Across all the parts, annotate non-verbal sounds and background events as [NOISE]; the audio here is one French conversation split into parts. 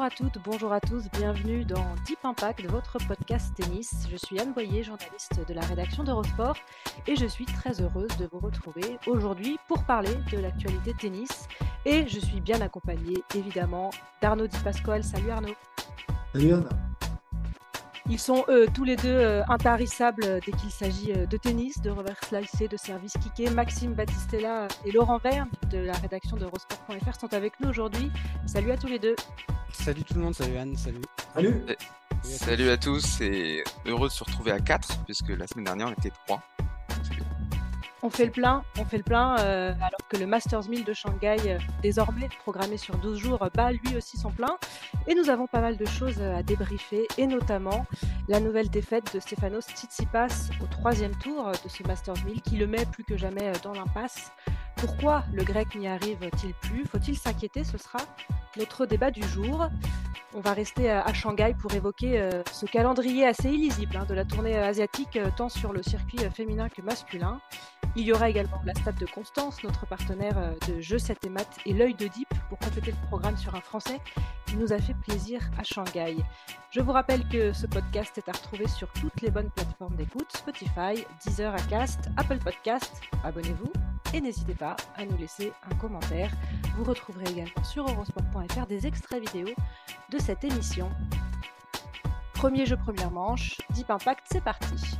Bonjour à toutes, bonjour à tous, bienvenue dans Deep Impact, votre podcast tennis. Je suis Anne Boyer, journaliste de la rédaction d'Eurosport, et je suis très heureuse de vous retrouver aujourd'hui pour parler de l'actualité tennis. Et je suis bien accompagnée, évidemment, d'Arnaud Di Pasquale. Salut Arnaud. Salut Anne. Ils sont eux, tous les deux euh, intarissables euh, dès qu'il s'agit euh, de tennis, de reverse slicé, de service kické. Maxime Battistella et Laurent Verne de la rédaction d'Eurosport.fr sont avec nous aujourd'hui. Salut à tous les deux. Salut tout le monde, salut Anne, salut. Salut. Salut à tous et heureux de se retrouver à 4 puisque la semaine dernière on était 3. On fait le plein, on fait le plein, euh, alors que le Masters 1000 de Shanghai, euh, désormais programmé sur 12 jours, bat lui aussi son plein. Et nous avons pas mal de choses euh, à débriefer, et notamment la nouvelle défaite de Stefanos Tsitsipas au troisième tour de ce Masters 1000, qui le met plus que jamais dans l'impasse. Pourquoi le grec n'y arrive-t-il plus? Faut-il s'inquiéter? Ce sera notre débat du jour. On va rester à Shanghai pour évoquer euh, ce calendrier assez illisible hein, de la tournée euh, asiatique, euh, tant sur le circuit féminin que masculin. Il y aura également la Stade de Constance, notre partenaire euh, de Jeux 7 et Maths, et l'œil de Deep pour compléter le programme sur un français qui nous a fait plaisir à Shanghai. Je vous rappelle que ce podcast est à retrouver sur toutes les bonnes plateformes d'écoute, Spotify, Deezer, Acast, Apple Podcast. Abonnez-vous et n'hésitez pas à nous laisser un commentaire. Vous retrouverez également sur eurosport.fr des extraits vidéo de cette émission. Premier jeu, première manche, Deep Impact, c'est parti.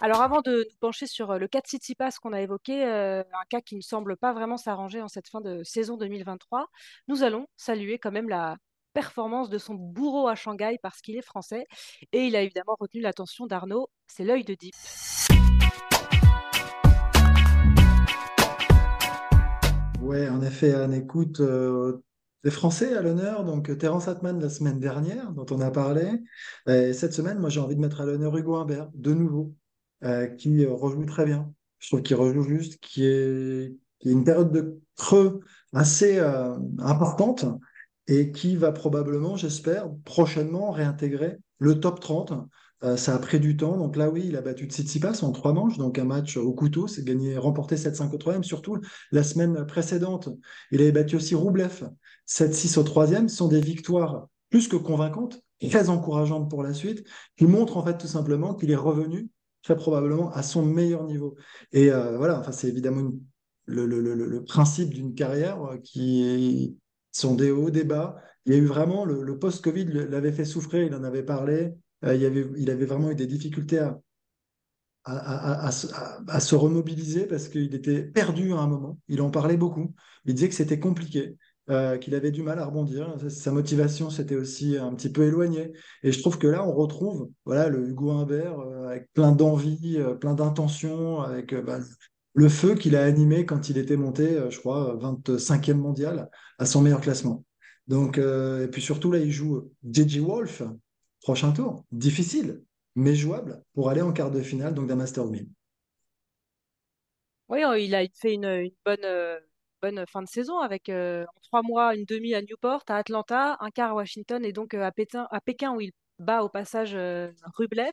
Alors avant de nous pencher sur le cas de Tsitsipas qu'on a évoqué, un cas qui ne semble pas vraiment s'arranger en cette fin de saison 2023, nous allons saluer quand même la performance de son bourreau à Shanghai parce qu'il est français et il a évidemment retenu l'attention d'Arnaud, c'est l'œil de Deep. Ouais, en effet, Anne, écoute, des Français à l'honneur, donc euh, Terence Atman la semaine dernière, dont on a parlé. Et cette semaine, moi j'ai envie de mettre à l'honneur Hugo Humbert, de nouveau, euh, qui rejoue très bien. Je trouve qu'il rejoue juste, qui est, qui est une période de creux assez euh, importante et qui va probablement, j'espère, prochainement réintégrer le top 30. Euh, ça a pris du temps, donc là oui, il a battu Tsitsipas en trois manches, donc un match au couteau, c'est gagné, remporté 7-5 au troisième. Surtout la semaine précédente, il avait battu aussi Roublev 7-6 au troisième. Ce sont des victoires plus que convaincantes, très encourageantes pour la suite, qui montrent en fait tout simplement qu'il est revenu très probablement à son meilleur niveau. Et euh, voilà, enfin c'est évidemment le, principe d'une carrière euh, qui sont des hauts, des bas. Il y a eu vraiment le, post-Covid l'avait fait souffrir, il en avait parlé. Euh, il avait, il avait vraiment eu des difficultés à, à- à se remobiliser parce qu'il était perdu à un moment. Il en parlait beaucoup. Il disait que c'était compliqué, euh, qu'il avait du mal à rebondir. Sa motivation s'était aussi un petit peu éloignée. Et je trouve que là, on retrouve voilà, le Hugo Humbert euh, avec plein d'envie, euh, plein d'intention, avec bah, le feu qu'il a animé quand il était monté, je crois, 25e mondial à son meilleur classement. Donc, et puis surtout, là, il joue JJ Wolf, prochain tour. Difficile, mais jouable pour aller en quart de finale donc d'un Master 1000. Oui, il a fait une, bonne, bonne fin de saison avec euh, trois mois une demi à Newport, à Atlanta, un quart à Washington et donc euh, à Pékin, où il bat au passage euh, Rublev.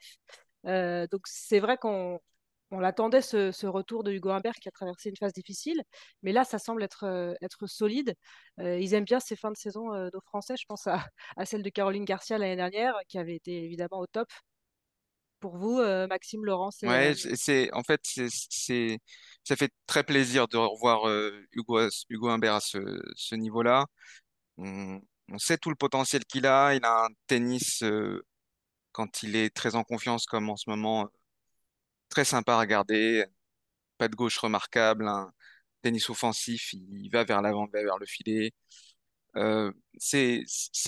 Donc c'est vrai qu'on on l'attendait ce, retour de Hugo Humbert qui a traversé une phase difficile, mais là ça semble être, être solide. Ils aiment bien ces fins de saison euh, Français. Je pense à, à celle de Caroline Garcia l'année dernière qui avait été évidemment au top. Pour vous, euh, Maxime, Laurent, c'est euh, Ouais, c'est en fait c'est ça fait très plaisir de revoir euh, Hugo Hugo Humbert à ce, ce niveau-là. On, on sait tout le potentiel qu'il a. Il a un tennis euh, quand il est très en confiance comme en ce moment, très sympa à regarder. Pas de gauche remarquable, un tennis offensif. Il va vers l'avant, il va vers le filet. Euh, c'est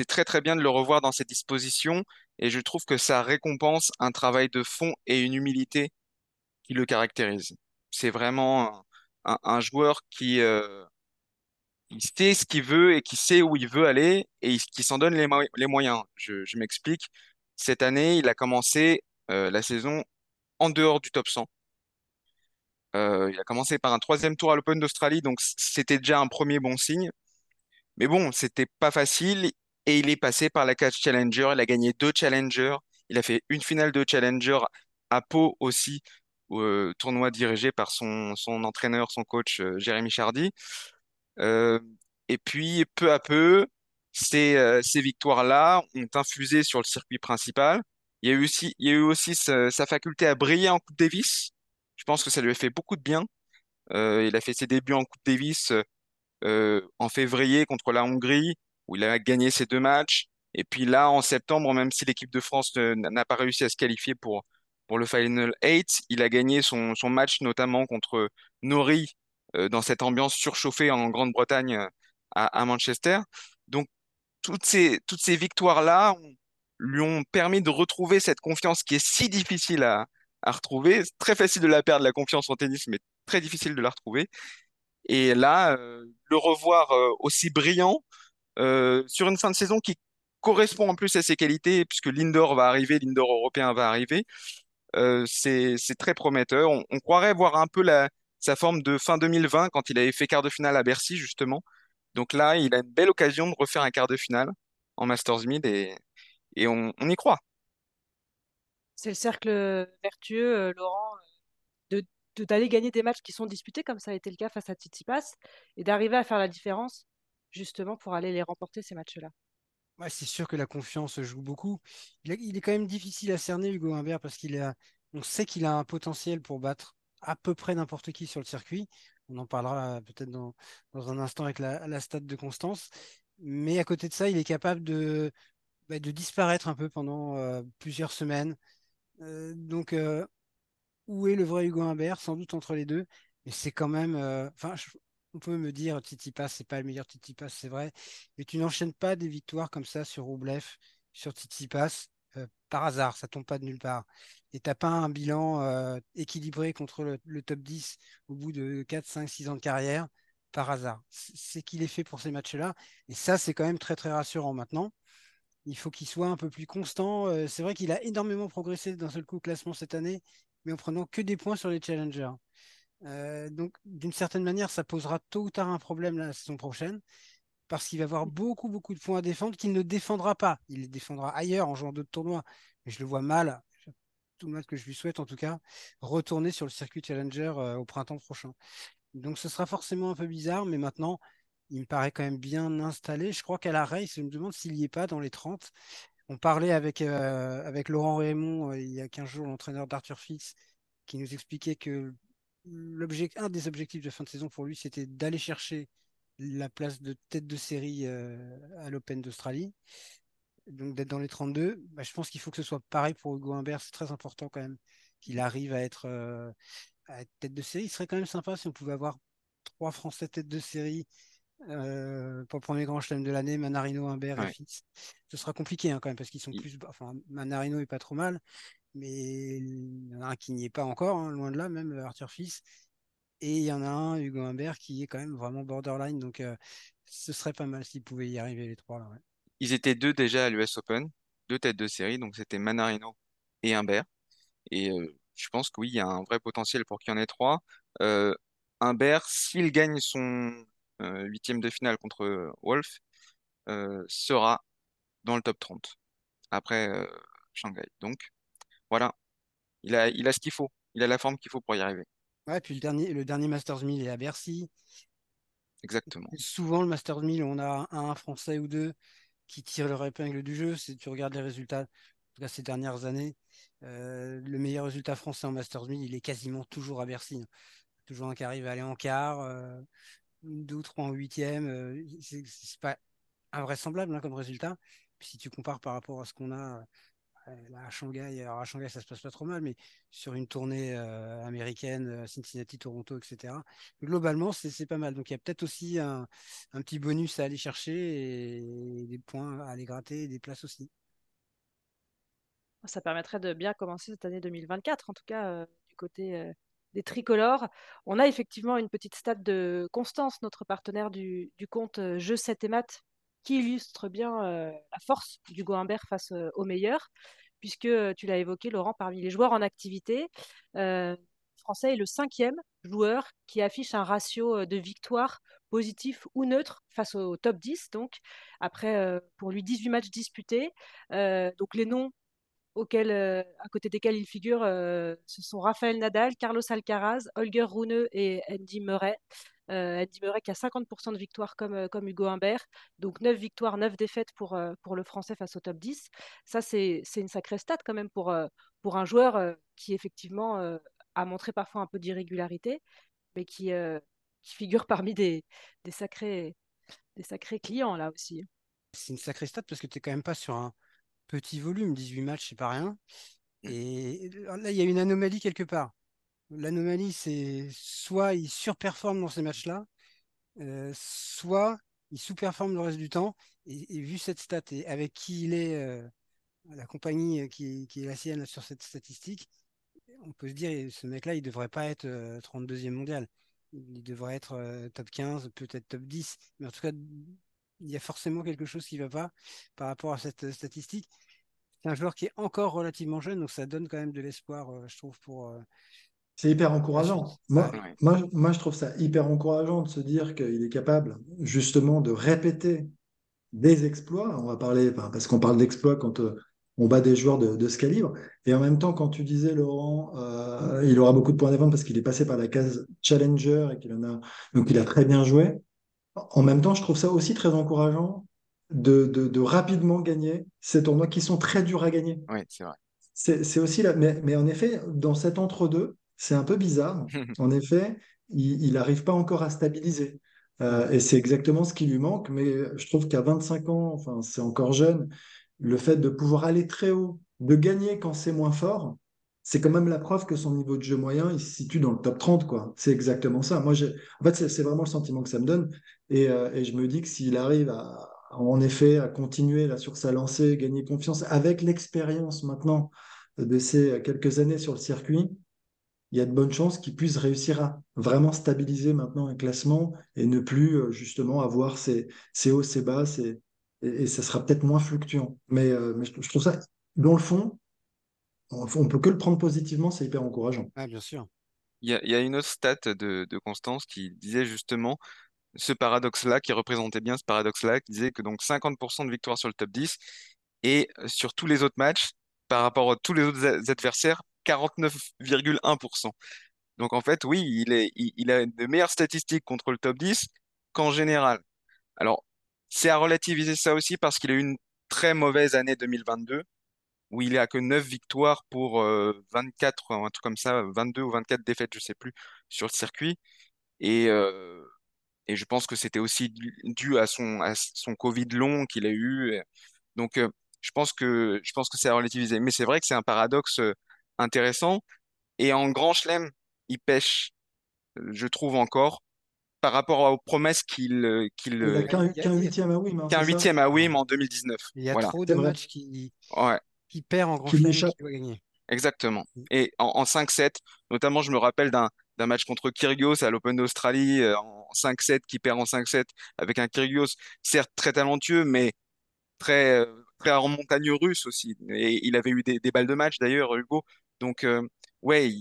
très très bien de le revoir dans cette disposition et je trouve que ça récompense un travail de fond et une humilité qui le caractérise. C'est vraiment un, joueur qui, euh, sait ce qu'il veut et qui sait où il veut aller et qui s'en donne les, moyens. Je, m'explique. Cette année, il a commencé euh, la saison en dehors du top 100. Euh, il a commencé par un troisième tour à l'Open d'Australie, donc c'était déjà un premier bon signe. Mais bon, c'était pas facile et il est passé par la catch Challenger. Il a gagné deux Challengers. Il a fait une finale de Challenger à Pau aussi, euh, tournoi dirigé par son, son entraîneur, son coach euh, Jérémy Chardy. Euh, et puis, peu à peu, ces, euh, ces victoires-là ont infusé sur le circuit principal. Il y a eu aussi, il y a eu aussi sa, faculté à briller en Coupe Davis. Je pense que ça lui a fait beaucoup de bien. Il a fait ses débuts en Coupe Davis en février contre la Hongrie, où il a gagné ses deux matchs. Et puis là, en septembre, même si l'équipe de France n'a pas réussi à se qualifier pour, pour le Final 8, il a gagné son, son match notamment contre Nori euh, dans cette ambiance surchauffée en Grande-Bretagne euh, à, à Manchester. Donc, toutes ces, toutes ces victoires-là lui ont permis de retrouver cette confiance qui est si difficile à, à retrouver. C'est très facile de la perdre, la confiance en tennis, mais très difficile de la retrouver. Et là, euh, le revoir euh, aussi brillant euh, sur une fin de saison qui correspond en plus à ses qualités, puisque l'indoor va arriver, l'indoor européen va arriver, c'est très prometteur. On, croirait voir un peu sa forme de fin 2020 quand il avait fait quart de finale à Bercy, justement. Donc là, il a une belle occasion de refaire un quart de finale en Masters Mid et, on, y croit. C'est le cercle vertueux, Laurent, d'aller gagner des matchs qui sont disputés, comme ça a été le cas face à Tsitsipas, et d'arriver à faire la différence, justement, pour aller les remporter, ces matchs-là. C'est sûr que la confiance joue beaucoup. Il, est quand même difficile à cerner, Hugo Humbert, parce qu'il a, on sait qu'il a un potentiel pour battre à peu près n'importe qui sur le circuit. On en parlera peut-être dans, dans un instant avec la, la stade de Constance. Mais à côté de ça, il est capable de, bah, de disparaître un peu pendant euh, plusieurs semaines. Euh, donc, euh, où est le vrai Hugo Humbert? Sans doute entre les deux. Mais c'est quand même. euh, Enfin, on peut me dire Tsitsipas, c'est pas le meilleur Tsitsipas, c'est vrai. Mais tu n'enchaînes pas des victoires comme ça sur Roublev, sur Tsitsipas, euh, par hasard, ça tombe pas de nulle part. Et t'as pas un bilan euh, équilibré contre le, le top 10 au bout de 4, 5, 6 ans de carrière, par hasard. C'est qu'il est fait pour ces matchs-là. Et ça, c'est quand même très, très rassurant maintenant. Il faut qu'il soit un peu plus constant. C'est vrai qu'il a énormément progressé d'un seul coup au classement cette année, mais en prenant que des points sur les challengers. Euh, donc, d'une certaine manière, ça posera tôt ou tard un problème la saison prochaine, parce qu'il va avoir beaucoup, beaucoup de points à défendre qu'il ne défendra pas. Il les défendra ailleurs en jouant d'autres tournois. Mais je le vois mal, tout le mal que je lui souhaite en tout cas, retourner sur le circuit challenger euh, au printemps prochain. Donc, ce sera forcément un peu bizarre, mais maintenant, il me paraît quand même bien installé. Je crois qu'à la race, je me demande s'il n'y est pas dans les 30. On parlait avec, euh, Laurent Raymond euh, il y a 15 jours, l'entraîneur d'Arthur Fitz, qui nous expliquait que un des objectifs de fin de saison pour lui, c'était d'aller chercher la place de tête de série euh, à l'Open d'Australie. Donc d'être dans les 32. Bah, je pense qu'il faut que ce soit pareil pour Hugo Humbert. C'est très important quand même qu'il arrive à être, à être tête de série. Il serait quand même sympa si on pouvait avoir trois Français tête de série euh, pour le premier grand chelem de l'année, Manarino, Humbert et. Fitz. Ce sera compliqué hein, quand même parce qu'ils sont Il- plus. Enfin, Manarino est pas trop mal, mais il y en a un qui n'y est pas encore, hein, loin de là, même Arthur Fils. Et il y en a un, Hugo Humbert, qui est quand même vraiment borderline. Donc euh, ce serait pas mal s'ils pouvaient y arriver les trois là. ouais. Ils étaient deux déjà à l'US Open, deux têtes de série, donc c'était Manarino et Humbert. Et euh, je pense que oui, il y a un vrai potentiel pour qu'il y en ait trois. Humbert, s'il gagne son huitième de finale contre euh, Wolf, euh, sera dans le top 30 après euh, Shanghai. Donc voilà, il a, il a ce qu'il faut, il a la forme qu'il faut pour y arriver. Ouais, puis le dernier, le dernier Masters 1000 est à Bercy. Exactement. Souvent, le Masters 1000, on a un, un Français ou deux qui tirent leur épingle du jeu. Si tu regardes les résultats, en tout cas ces dernières années, euh, le meilleur résultat français en Masters 1000, il est quasiment toujours à Bercy. Toujours un qui arrive à aller en quart, euh, deux ou trois en huitième. euh, c'est pas invraisemblable hein, comme résultat. Si tu compares par rapport à ce qu'on a euh, là, à Shanghai, alors à Shanghai ça se passe pas trop mal, mais sur une tournée euh, américaine, euh, Cincinnati, Toronto, etc. Globalement, c'est pas mal. Donc il y a peut-être aussi un, petit bonus à aller chercher et des points à aller gratter, et des places aussi. Ça permettrait de bien commencer cette année 2024, en tout cas, euh, du côté tricolores. On a effectivement une petite stat de Constance, notre partenaire du, compte Jeux 7 et Maths, qui illustre bien la force du Humbert face aux meilleurs, puisque tu l'as évoqué, Laurent, parmi les joueurs en activité, Français est le cinquième joueur qui affiche un ratio de victoire positif ou neutre face au top 10. Donc, après, pour lui, 18 matchs disputés. donc, les noms auxquels, à côté desquels il figure, ce sont Raphaël Nadal, Carlos Alcaraz, Holger Rune et Andy Murray. Andy Murray qui a 50% de victoires comme, comme Hugo Humbert. Donc 9 victoires, 9 défaites pour, pour le Français face au top 10. Ça, c'est une sacrée stat quand même pour, pour un joueur qui effectivement a montré parfois un peu d'irrégularité, mais qui, qui figure [LAUGHS] parmi des, des, sacrés, des sacrés clients là aussi. C'est une sacrée stat parce que tu n'es quand même pas sur un petit volume, 18 matchs, c'est pas rien. Mmh. Et là, il y a une anomalie quelque part. L'anomalie, c'est soit il surperforme dans ces matchs-là, euh, soit il sous-performe le reste du temps. Et, vu cette stat et avec qui il est, euh, la compagnie euh, qui, qui, est la sienne sur cette statistique, on peut se dire ce mec-là, il devrait pas être 32e mondial. Il devrait être top 15, peut-être top 10. Mais en tout cas, il y a forcément quelque chose qui ne va pas par rapport à cette statistique. C'est un joueur qui est encore relativement jeune, donc ça donne quand même de l'espoir, je trouve, pour. c'est hyper encourageant. Moi, moi, moi, je trouve ça hyper encourageant de se dire qu'il est capable justement de répéter des exploits. On va parler, parce qu'on parle d'exploits quand on bat des joueurs de, ce calibre. Et en même temps, quand tu disais, Laurent, euh, il aura beaucoup de points d'avance parce qu'il est passé par la case challenger et qu'il en a, donc il a très bien joué. En même temps, je trouve ça aussi très encourageant de, de, rapidement gagner ces tournois qui sont très durs à gagner. Oui, c'est vrai. C'est aussi là, mais, mais, en effet, dans cet entre-deux, c'est un peu bizarre. [LAUGHS] en effet, il n'arrive pas encore à stabiliser. Euh, et c'est exactement ce qui lui manque, mais je trouve qu'à 25 ans, enfin, c'est encore jeune, le fait de pouvoir aller très haut, de gagner quand c'est moins fort, c'est quand même la preuve que son niveau de jeu moyen, il se situe dans le top 30, quoi. C'est exactement ça. Moi, en fait, c'est vraiment le sentiment que ça me donne. Et, euh, et je me dis que s'il arrive à, en effet, à continuer là, sur sa lancée, gagner confiance avec l'expérience maintenant de ces quelques années sur le circuit, il y a de bonnes chances qu'il puisse réussir à vraiment stabiliser maintenant un classement et ne plus euh, justement avoir ces, ces hauts, ces bas, ces, et, ça sera peut-être moins fluctuant. Mais, euh, mais je, trouve ça, dans le fond, on, ne peut que le prendre positivement, c'est hyper encourageant. Ah, bien sûr. Il y a, y a, une autre stat de, de, Constance qui disait justement ce paradoxe-là, qui représentait bien ce paradoxe-là, qui disait que donc 50% de victoires sur le top 10 et sur tous les autres matchs, par rapport à tous les autres adversaires, 49,1%. Donc en fait, oui, il, est, il, il a de meilleures statistiques contre le top 10 qu'en général. Alors, c'est à relativiser ça aussi parce qu'il a eu une très mauvaise année 2022 où il a que 9 victoires pour 24, euh, un truc comme ça, 22 ou 24 défaites, je sais plus, sur le circuit. Et, euh, et je pense que c'était aussi dû à son, à son Covid long qu'il a eu. Donc, euh, je pense que, je pense que c'est à relativiser. Mais c'est vrai que c'est un paradoxe intéressant. Et en Grand Chelem, il pêche, je trouve encore, par rapport aux promesses qu'il euh, qu'il il a qu'un huitième à Wim. Hein, qu'un huitième à Wim en 2019. Il y a trop de matchs qui, qui perd en grand chelem qui doit gagner. Exactement. Mm. Et en, 5-7, notamment, je me rappelle d'un d'un match contre Kyrgios à l'Open d'Australie euh, en 5-7 qui perd en 5-7 avec un Kyrgios certes très talentueux mais très euh, très en montagne russe aussi et il avait eu des, des balles de match d'ailleurs Hugo donc ouais,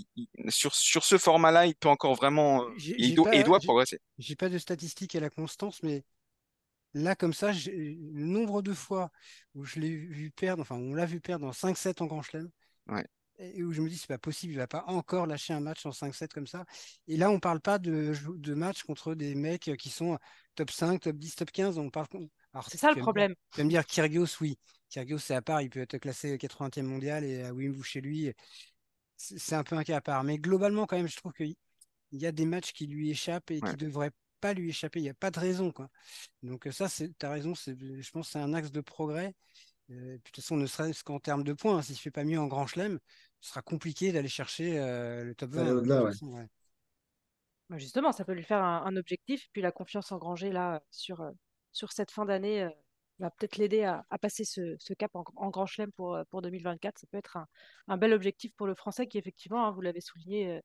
sur, sur ce format-là, il peut encore vraiment. Euh, il, doit, il doit progresser. J'ai pas de statistiques à la constance, mais là, comme ça, le nombre de fois où je l'ai vu perdre, enfin, on l'a vu perdre en 5-7 en Grand Chelem. Et où je me dis, c'est pas possible, il va pas encore lâcher un match en 5-7 comme ça. Et là, on parle pas de, de match contre des mecs qui sont top 5, top 10, top 15. On parle. c'est ça le problème. tu vas me dire Kyrgios, oui. Kyrgios, c'est à part, il peut être classé 80e mondial et à Wim, chez lui c'est un peu un cas à part. Mais globalement, quand même, je trouve qu'il y a des matchs qui lui échappent et qui devraient pas lui échapper. Il n'y a pas de raison. Quoi. Donc ça, tu as raison, je pense que c'est un axe de progrès. Euh, de toute façon, ne serait-ce qu'en termes de points, hein, s'il ne fait pas mieux en Grand Chelem, ce sera compliqué d'aller chercher euh, le top 20. Bah, justement, ça peut lui faire un, objectif. Puis la confiance engrangée là sur, euh, sur cette fin d'année va peut-être l'aider à, passer ce, cap en, Grand Chelem pour, pour 2024. Ça peut être un, bel objectif pour le Français qui, effectivement, hein, vous l'avez souligné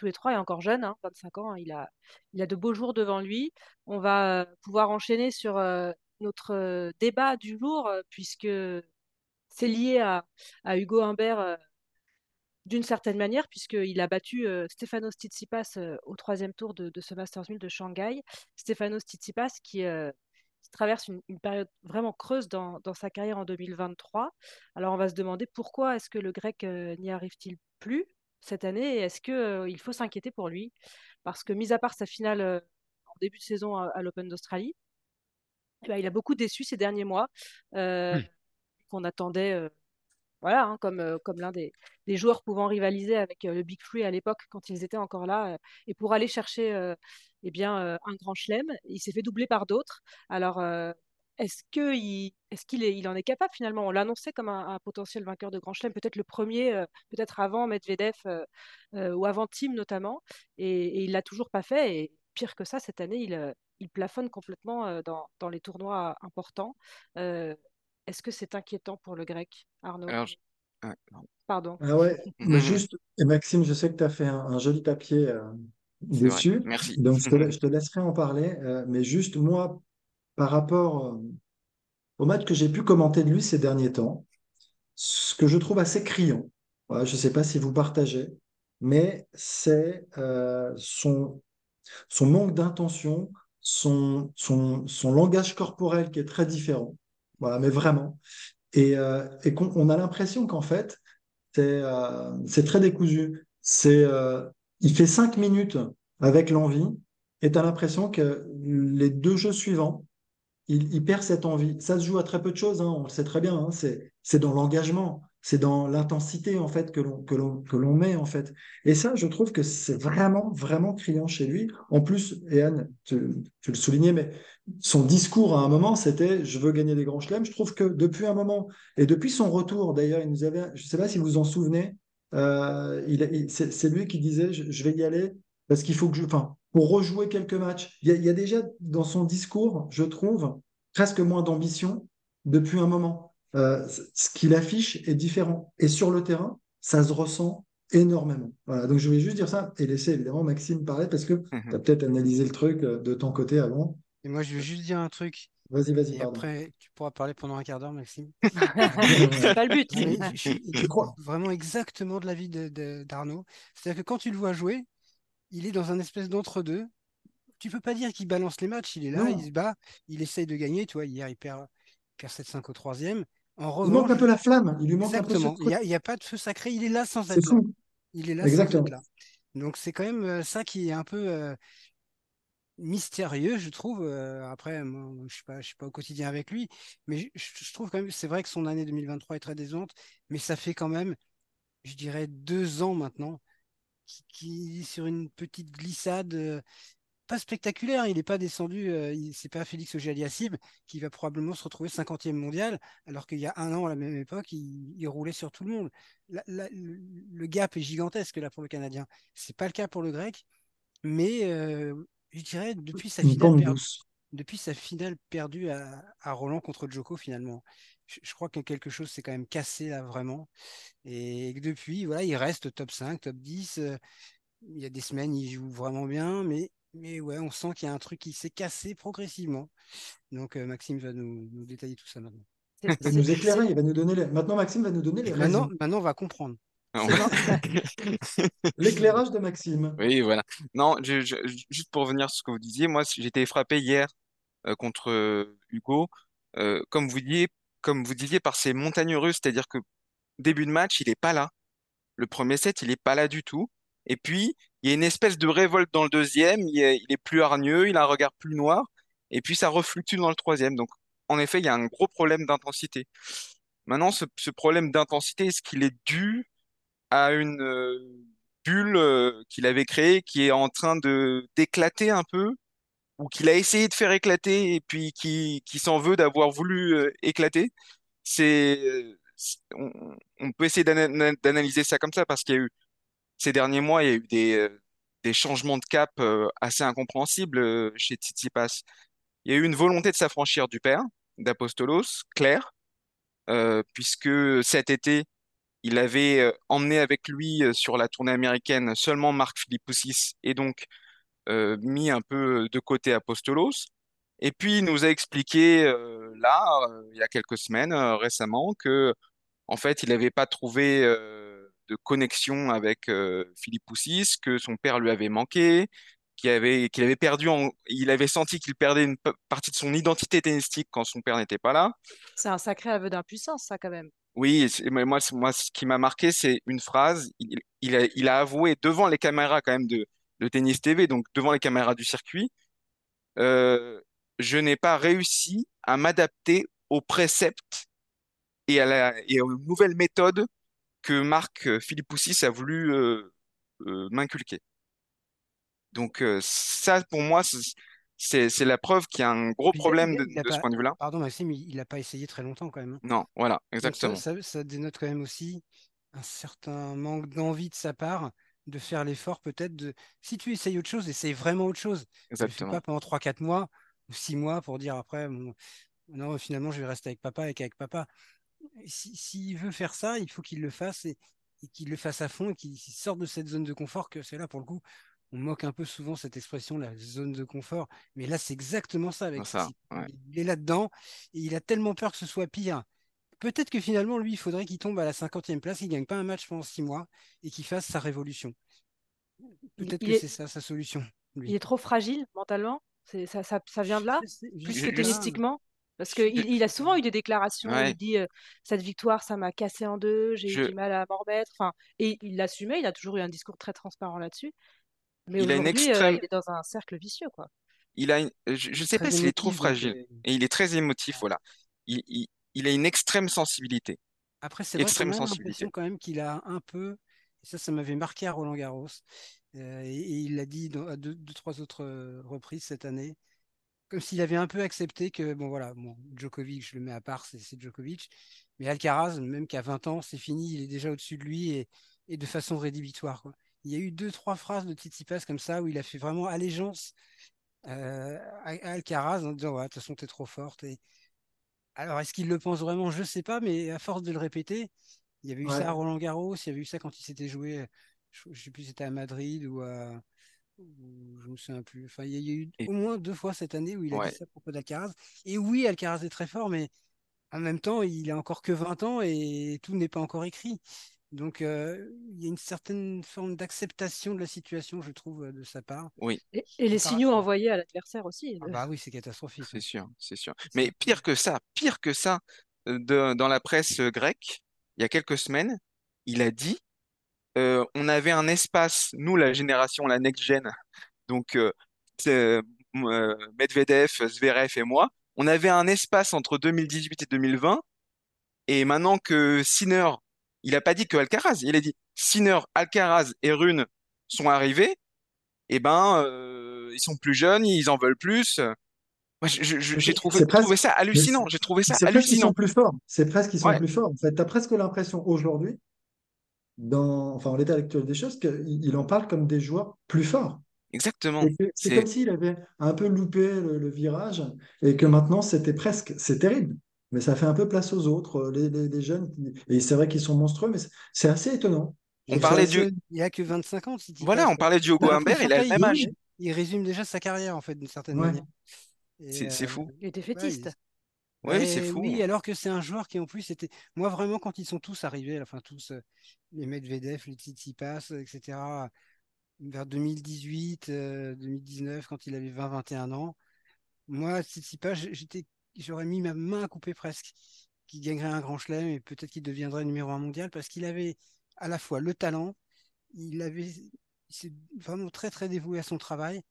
tous les trois, est encore jeune, 25 hein, ans. il, a, il a de beaux jours devant lui. On va pouvoir enchaîner sur notre débat du jour, puisque c'est lié à, à Hugo Humbert d'une certaine manière, puisqu'il a battu Stefanos Tsitsipas au troisième tour de, ce Masters 1000 de Shanghai. Stefanos Tsitsipas qui, traverse une, période vraiment creuse dans, sa carrière en 2023. Alors on va se demander pourquoi est-ce que le grec n'y arrive-t-il plus? Cette année et est-ce qu'il faut s'inquiéter pour lui? Parce que, mis à part sa finale en début de saison à, l'Open d'Australie, eh ben, il a beaucoup déçu ces derniers mois, mmh. qu'on attendait voilà, hein, comme, euh, comme l'un des, joueurs pouvant rivaliser avec euh, le Big Free à l'époque quand ils étaient encore là. Euh, et pour aller chercher eh bien, un grand chelem, il s'est fait doubler par d'autres. Alors, est-ce qu'il est, qu'il il en est capable finalement? On l'annonçait comme un, potentiel vainqueur de grand chelem, peut-être le premier, peut-être avant Medvedev ou avant Tim notamment. Et, il l'a toujours pas fait. Et pire que ça, cette année, il, il plafonne complètement dans, dans, les tournois importants. Est-ce que c'est inquiétant pour le grec, Arnaud? Pardon. Ah ouais, mais juste, et Maxime, je sais que tu as fait un, joli papier euh, dessus. Merci. Donc, [LAUGHS] je te, laisserai en parler. Euh, mais juste, moi, par rapport euh, au match que j'ai pu commenter de lui ces derniers temps, ce que je trouve assez criant, je ne sais pas si vous partagez, mais c'est son, son manque d'intention, son, langage corporel qui est très différent. Mais vraiment. Et, euh, et on, a l'impression qu'en fait, c'est euh, très décousu. Euh, il fait cinq minutes avec l'envie, et tu as l'impression que les deux jeux suivants, il, perd cette envie. Ça se joue à très peu de choses, hein, on le sait très bien. Hein, c'est dans l'engagement c'est dans l'intensité en fait que l'on met en fait. Et ça, je trouve que c'est vraiment vraiment criant chez lui. En plus, et Anne, tu, le soulignais, mais son discours à un moment, c'était je veux gagner des grands chelems. Je trouve que depuis un moment et depuis son retour, d'ailleurs, il nous avait, je ne sais pas si vous vous en souvenez, euh, c'est lui qui disait je, vais y aller parce qu'il faut que je, enfin, pour rejouer quelques matchs. Il y, a, il y a déjà dans son discours, je trouve, presque moins d'ambition depuis un moment. Euh, ce qu'il affiche est différent. Et sur le terrain, ça se ressent énormément. Voilà, donc je voulais juste dire ça et laisser évidemment Maxime parler parce que mhm. tu as peut-être analysé le truc euh, de ton côté avant. Et moi, je veux juste dire un truc. Vas-y, vas-y. Et après, tu pourras parler pendant un quart d'heure, Maxime. [LAUGHS] C'est pas le but. je, crois? vraiment exactement de l'avis d'Arnaud. De, C'est-à-dire que quand tu le vois jouer, il est dans un espèce d'entre-deux. Tu peux pas dire qu'il balance les matchs. Il est là, il se bat, il essaye de gagner. Tu vois, hier, il perd, perd 7-5 au troisième il manque un peu la flamme. Il lui manque exactement. Un peu il n'y a, pas de feu sacré. Il est là sans être là. Il est là sans être là. Donc c'est quand même euh, ça qui est un peu euh, mystérieux, je trouve. Euh, après, moi, je suis pas, je suis pas au quotidien avec lui, mais je, trouve quand même, c'est vrai que son année 2023 est très décevante, mais ça fait quand même, je dirais, deux ans maintenant qui, est sur une petite glissade pas spectaculaire. Il n'est pas descendu, euh, c'est pas Félix Auger-Aliassime qui va probablement se retrouver 50e mondial, alors qu'il y a un an, à la même époque, il, roulait sur tout le monde. le gap est gigantesque là pour le Canadien. C'est pas le cas pour le Grec, mais euh, je dirais depuis sa finale, perdue, depuis sa finale perdue à, Roland contre Joko finalement. Je, crois que quelque chose s'est quand même cassé là vraiment. Et depuis, voilà, il reste top 5, top 10. Euh, il y a des semaines, il joue vraiment bien, mais mais ouais, on sent qu'il y a un truc qui s'est cassé progressivement. Donc euh, Maxime va nous, détailler tout ça maintenant. Il va nous éclairer, il va nous donner les... Maintenant Maxime va nous donner les maintenant, Maintenant on va comprendre. [LAUGHS] L'éclairage de Maxime. Oui, voilà. Non, juste pour revenir sur ce que vous disiez, moi été frappé hier euh, contre euh, Hugo, comme vous disiez, comme vous disiez par ses montagnes russes, c'est-à-dire que début de match, il n'est pas là. Le premier set, il n'est pas là du tout. Et puis, il y a une espèce de révolte dans le deuxième, il est, plus hargneux, il a un regard plus noir, et puis ça refluctue dans le troisième. Donc, en effet, il y a un gros problème d'intensité. Maintenant, ce, problème d'intensité, est-ce qu'il est dû à une euh, bulle euh, qu'il avait créée qui est en train de d'éclater un peu, ou qu'il a essayé de faire éclater et puis qui, s'en veut d'avoir voulu euh, éclater? C'est, on, peut essayer d'analyser ça comme ça parce qu'il y a eu ces derniers mois, il y a eu des, des changements de cap assez incompréhensibles chez Tsitsipas. Il y a eu une volonté de s'affranchir du père, d'Apostolos, clair, euh, puisque cet été, il avait euh, emmené avec lui euh, sur la tournée américaine seulement Marc Philippoussis et donc euh, mis un peu de côté Apostolos. Et puis il nous a expliqué là, il y a quelques semaines récemment, que en fait, il n'avait pas trouvé de connexion avec euh, Philippoussis, que son père lui avait manqué, qu'il avait, qu'il avait perdu, il avait senti qu'il perdait une partie de son identité tennistique quand son père n'était pas là. C'est un sacré aveu d'impuissance, ça, quand même. Oui, moi, ce qui m'a marqué, c'est une phrase. Il, a, avoué devant les caméras quand même de, Tennis TV, donc devant les caméras du circuit, euh, je n'ai pas réussi à m'adapter aux préceptes et, à la, aux nouvelles méthodes que Marc euh, Philippoussis a voulu euh, m'inculquer. Donc ça, pour moi, c'est la preuve qu'il y a un gros problème a- de, ce point de vue-là. pardon Maxime, il n'a pas essayé très longtemps quand même. hein. Non, voilà, ça, exactement. ça, ça dénote quand même aussi un certain manque d'envie de sa part de faire l'effort peut-être de... Si tu essayes autre chose, essaye vraiment autre chose. Ne le fais Exactement. pas pendant 3-4 mois ou 6 mois pour dire après, bon, non, finalement, je vais rester avec papa et qu'avec papa. Si, s'il veut faire ça, il faut qu'il le fasse et, et qu'il le fasse à fond et qu'il sorte de cette zone de confort que c'est là pour le coup. On moque un peu souvent cette expression, la zone de confort, mais là c'est exactement ça avec Ça, ouais. Il est là-dedans et il a tellement peur que ce soit pire. Peut-être que finalement, lui, il faudrait qu'il tombe à la 50e place, qu'il ne gagne pas un match pendant 6 mois et qu'il fasse sa révolution. Peut-être que est, c'est ça sa solution, il est trop fragile mentalement? Ça, ça, ça vient de là, plus que tennistiquement. Parce qu'il il a souvent eu des déclarations où ouais, il dit euh, Cette victoire, ça m'a cassé en deux, j'ai eu je, du mal à m'en remettre. Enfin, et il l'assumait, il a toujours eu un discours très transparent là-dessus. Mais il a une aujourd'hui, euh, extrême, il est dans un cercle vicieux, quoi. il a une- je, est sais pas très s'il est trop fragile euh, et il est très émotif, voilà. Il, il, il a une extrême sensibilité, Après, c'est vrai extrême a sensibilité. l'impression quand même qu'il a un peu, et ça, ça m'avait marqué à Roland Garros, euh, et, et il l'a dit dans- à deux, deux, trois autres reprises cette année, comme s'il avait un peu accepté que, bon voilà, bon, Djokovic, je le mets à part, c'est c'est Djokovic, mais Alcaraz, même qu'à 20 ans, c'est fini, il est déjà au-dessus de lui, et, et de façon rédhibitoire, quoi. Il y a eu deux, trois phrases de Tsitsipas comme ça, où il a fait vraiment allégeance euh, à, à Alcaraz, en disant, ouais, de toute façon, t'es trop forte, et alors, est-ce qu'il le pense vraiment? Je sais pas, mais à force de le répéter, il y avait eu ça à Ouais. Roland-Garros, il y avait eu ça quand il s'était joué, je, je sais plus si c'était à Madrid ou à, ou je me souviens plus. Enfin, il y a eu Et, au moins deux fois cette année où il a dit ouais, ça à propos d'Alcaraz. Et oui, Alcaraz est très fort, mais en même temps, il a encore que 20 ans et tout n'est pas encore écrit. Donc, euh, il y a une certaine forme d'acceptation de la situation, je trouve, euh, de sa part. oui, Et, et les signaux envoyés à l'adversaire aussi. Ah de- bah oui, c'est catastrophique. c'est hein. sûr, c'est sûr. Mais pire que ça, pire que ça, euh, de- dans la presse euh, grecque, il y a quelques semaines, il a dit, euh, on avait un espace, nous, la génération, la next-gen, donc euh, euh, euh, Medvedev, Zverev et moi, on avait un espace entre 2018 et 2020, et maintenant que Sinner, il a pas dit que Alcaraz, il a dit Sinner, Alcaraz et Rune sont arrivés, et ben, euh, ils sont plus jeunes, ils en veulent plus. J'ai trouvé, ça hallucinant. J'ai trouvé ça c'est presque qu'ils sont hallucinant. plus forts. C'est presque qu'ils sont Ouais, plus forts. En fait, tu as presque l'impression aujourd'hui, dans, enfin, en l'état actuel des choses, qu'il il en parle comme des joueurs plus forts. exactement. C'est, comme s'il avait un peu loupé le, le virage et que maintenant c'était presque, c'est terrible. Mais ça fait un peu place aux autres, euh, les, les- les jeunes. qui- Et c'est vrai qu'ils sont monstrueux, mais c'est assez étonnant. On parlait assez. du, Il a que 25 ans, si voilà, on parlait du Hugo a Humbert, il a le même il, âge. il- il résume déjà sa carrière, en fait, d'une certaine Ouais. manière. C'est, euh, fou. Il était ouais, fétiste. il- Oui, c'est fou. oui, alors que c'est un joueur qui en plus était. Moi vraiment, quand ils sont tous arrivés, enfin tous euh, les Medvedev, les Tsitsipas, etc. Vers 2018, euh, 2019, quand il avait 20-21 ans, moi Tsitsipas, j'étais, j'aurais mis ma main à couper presque, qu'il gagnerait un grand chelem et peut-être qu'il deviendrait numéro un mondial parce qu'il avait à la fois le talent, il avait, il s'est vraiment très très dévoué à son travail.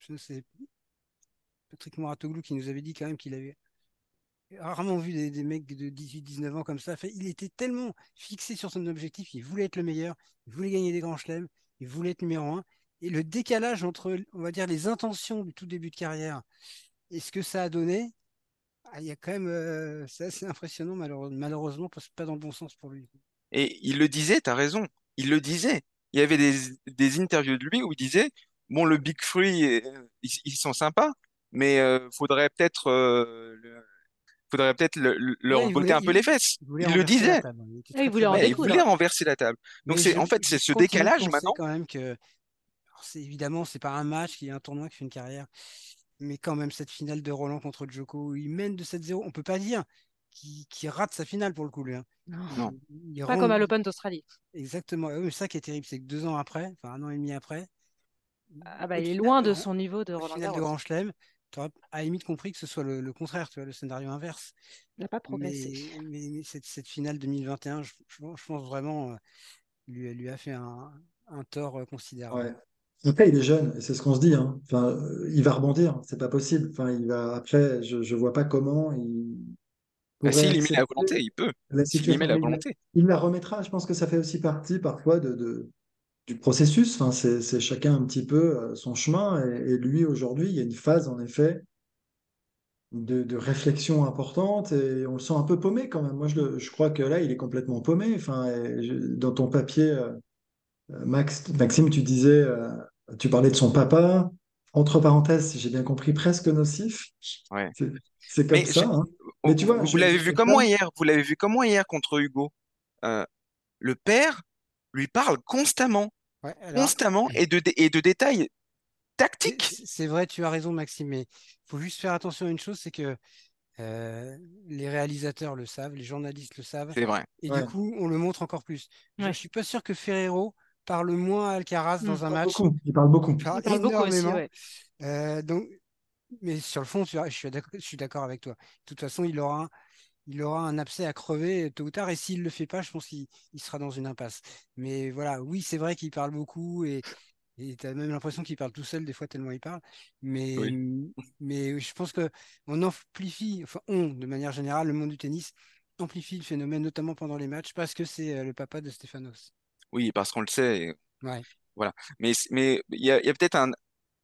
Je- C'est Patrick Mouratoglou qui nous avait dit quand même qu'il avait rarement vu des, mecs de 18-19 ans comme ça. Il était tellement fixé sur son objectif, il voulait être le meilleur, il voulait gagner des grands chelems, il voulait être numéro un. Et le décalage entre, on va dire, les intentions du tout début de carrière et ce que ça a donné, ah, il y a quand même, euh, c'est assez impressionnant, malheure- malheureusement, parce que pas dans le bon sens pour lui. Et il le disait, t'as raison. Il le disait. Il y avait des, des interviews de lui où il disait, bon, le Big Free, euh, ils, ils sont sympas, mais euh, faudrait peut-être euh, le- faudrait peut-être le- le- leur Ouais, botter un peu il, les fesses. il le disait. table. Il voulait renverser la table. Donc c'est je, en fait c'est ce décalage maintenant. quand même que, alors, c'est évidemment, c'est pas un match qui est un tournoi qui fait une carrière, mais quand même cette finale de Roland contre Djoko où il mène de 7-0, on peut pas dire qu'il rate sa finale pour le coup, lui. hein. Non. Il, il Pas comme à l'Open d'Australie. exactement. Et oui, mais ça qui est terrible, c'est que deux ans après, enfin un an et demi après, Ah bah, il est finale loin de, son niveau de Roland finale de Garros. Grand Chelem, tu aurais à la limite compris que ce soit le, le contraire, tu vois, le scénario inverse. Il n'a pas progressé. Mais, mais, mais cette, cette finale 2021, je, je pense je pense vraiment, euh, lui, lui a fait un, un tort euh, considérable. Ouais. Après, il est jeune, et c'est ce qu'on se dit. hein. Enfin, il va rebondir, c'est pas possible. Enfin, il va, après, je ne vois pas comment il Bah, pourrait s'il y met la volonté, il peut. la met il, la volonté. il la remettra. Je pense que ça fait aussi partie parfois de, de- du processus. Enfin, c'est chacun un petit peu euh, son chemin. Et, et lui, aujourd'hui, il y a une phase, en effet, de, de réflexion importante et on le sent un peu paumé quand même. Moi, je, le- je crois que là, il est complètement paumé. Enfin, je- dans ton papier. euh, Max, Maxime, tu disais, euh, tu parlais de son papa, entre parenthèses, si j'ai bien compris, presque nocif. Ouais. C'est comme Mais je- ça. hein. vous, Mais tu vois, vous je, l'avez je vu comme moi hier. Vous l'avez vu comme moi hier contre Hugo. Euh, le père lui parle constamment, Ouais, alors, constamment et de, dé- et de détails tactiques. c'est- vrai, tu as raison, Maxime, mais il faut juste faire attention à une chose, c'est que euh, les réalisateurs le savent, les journalistes le savent, C'est vrai. et Ouais. du coup, on le montre encore plus. Je ne Ouais. suis pas sûr que Ferrero parle moins à Alcaraz dans un Il parle match. beaucoup. Il parle beaucoup. Il parle Il parle beaucoup aussi, énormément. ouais. Euh, donc, mais sur le fond, je suis d'accord, avec toi. De toute façon, il aura, un- il aura un abcès à crever tôt ou tard, et s'il le fait pas, je pense qu'il il sera dans une impasse. Mais voilà, oui, c'est vrai qu'il parle beaucoup, et tu as même l'impression qu'il parle tout seul des fois tellement il parle. Mais, Oui. mais je pense que on amplifie, enfin on, de manière générale, le monde du tennis amplifie le phénomène, notamment pendant les matchs, parce que c'est euh, le papa de Stefanos. Oui, parce qu'on le sait. et Ouais. Voilà. Mais c- mais il y a, il y a peut-être un-